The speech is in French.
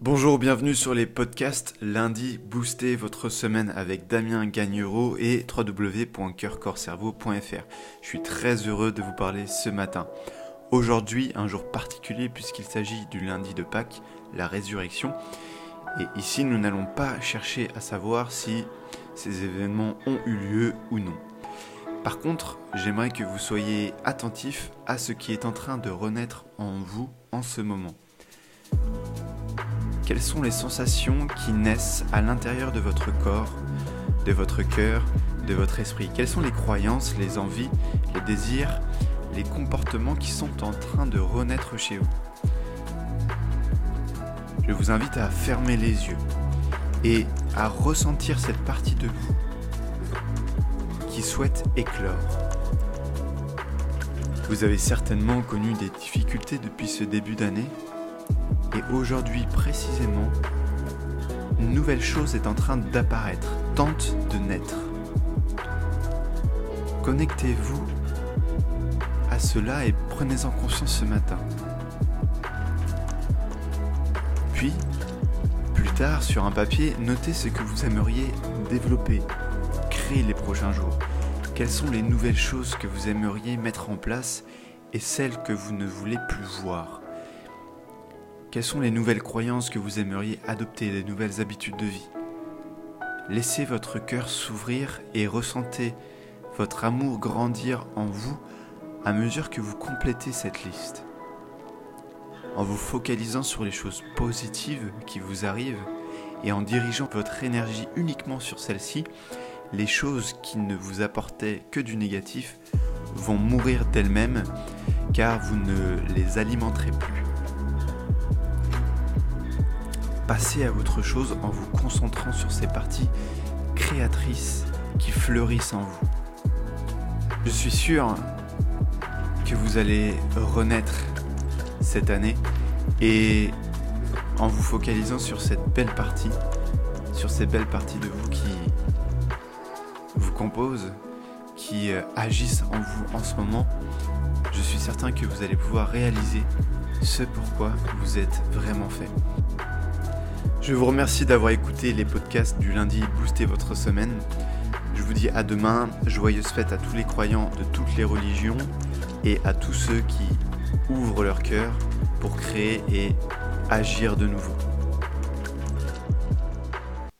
Bonjour, bienvenue sur les podcasts Lundi, boostez votre semaine avec Damien Gagnereau et www.coeurcorcerveau.fr. Je suis très heureux de vous parler ce matin. Aujourd'hui, un jour particulier puisqu'il s'agit du lundi de Pâques, la résurrection. Et ici, nous n'allons pas chercher à savoir si ces événements ont eu lieu ou non. Par contre, j'aimerais que vous soyez attentifs à ce qui est en train de renaître en vous en ce moment. Quelles sont les sensations qui naissent à l'intérieur de votre corps, de votre cœur, de votre esprit? Quelles sont les croyances, les envies, les désirs, les comportements qui sont en train de renaître chez vous? Je vous invite à fermer les yeux et à ressentir cette partie de vous qui souhaite éclore. Vous avez certainement connu des difficultés depuis ce début d'année et aujourd'hui précisément, une nouvelle chose est en train d'apparaître, tente de naître. Connectez-vous à cela et prenez-en conscience ce matin. Puis, plus tard, sur un papier, notez ce que vous aimeriez développer, créer les prochains jours. Quelles sont les nouvelles choses que vous aimeriez mettre en place et celles que vous ne voulez plus voir? Quelles sont les nouvelles croyances que vous aimeriez adopter, les nouvelles habitudes de vie? Laissez votre cœur s'ouvrir et ressentez votre amour grandir en vous à mesure que vous complétez cette liste. En vous focalisant sur les choses positives qui vous arrivent et en dirigeant votre énergie uniquement sur celles-ci, les choses qui ne vous apportaient que du négatif vont mourir d'elles-mêmes car vous ne les alimenterez plus. Passez à autre chose en vous concentrant sur ces parties créatrices qui fleurissent en vous. Je suis sûr que vous allez renaître cette année et en vous focalisant sur cette belle partie, sur ces belles parties de vous qui vous composent, qui euh, agissent en vous en ce moment, je suis certain que vous allez pouvoir réaliser ce pourquoi vous êtes vraiment fait. Je vous remercie d'avoir écouté les podcasts du lundi Booster votre semaine. Je vous dis à demain, joyeuses fêtes à tous les croyants de toutes les religions et à tous ceux qui ouvrent leur cœur pour créer et agir de nouveau.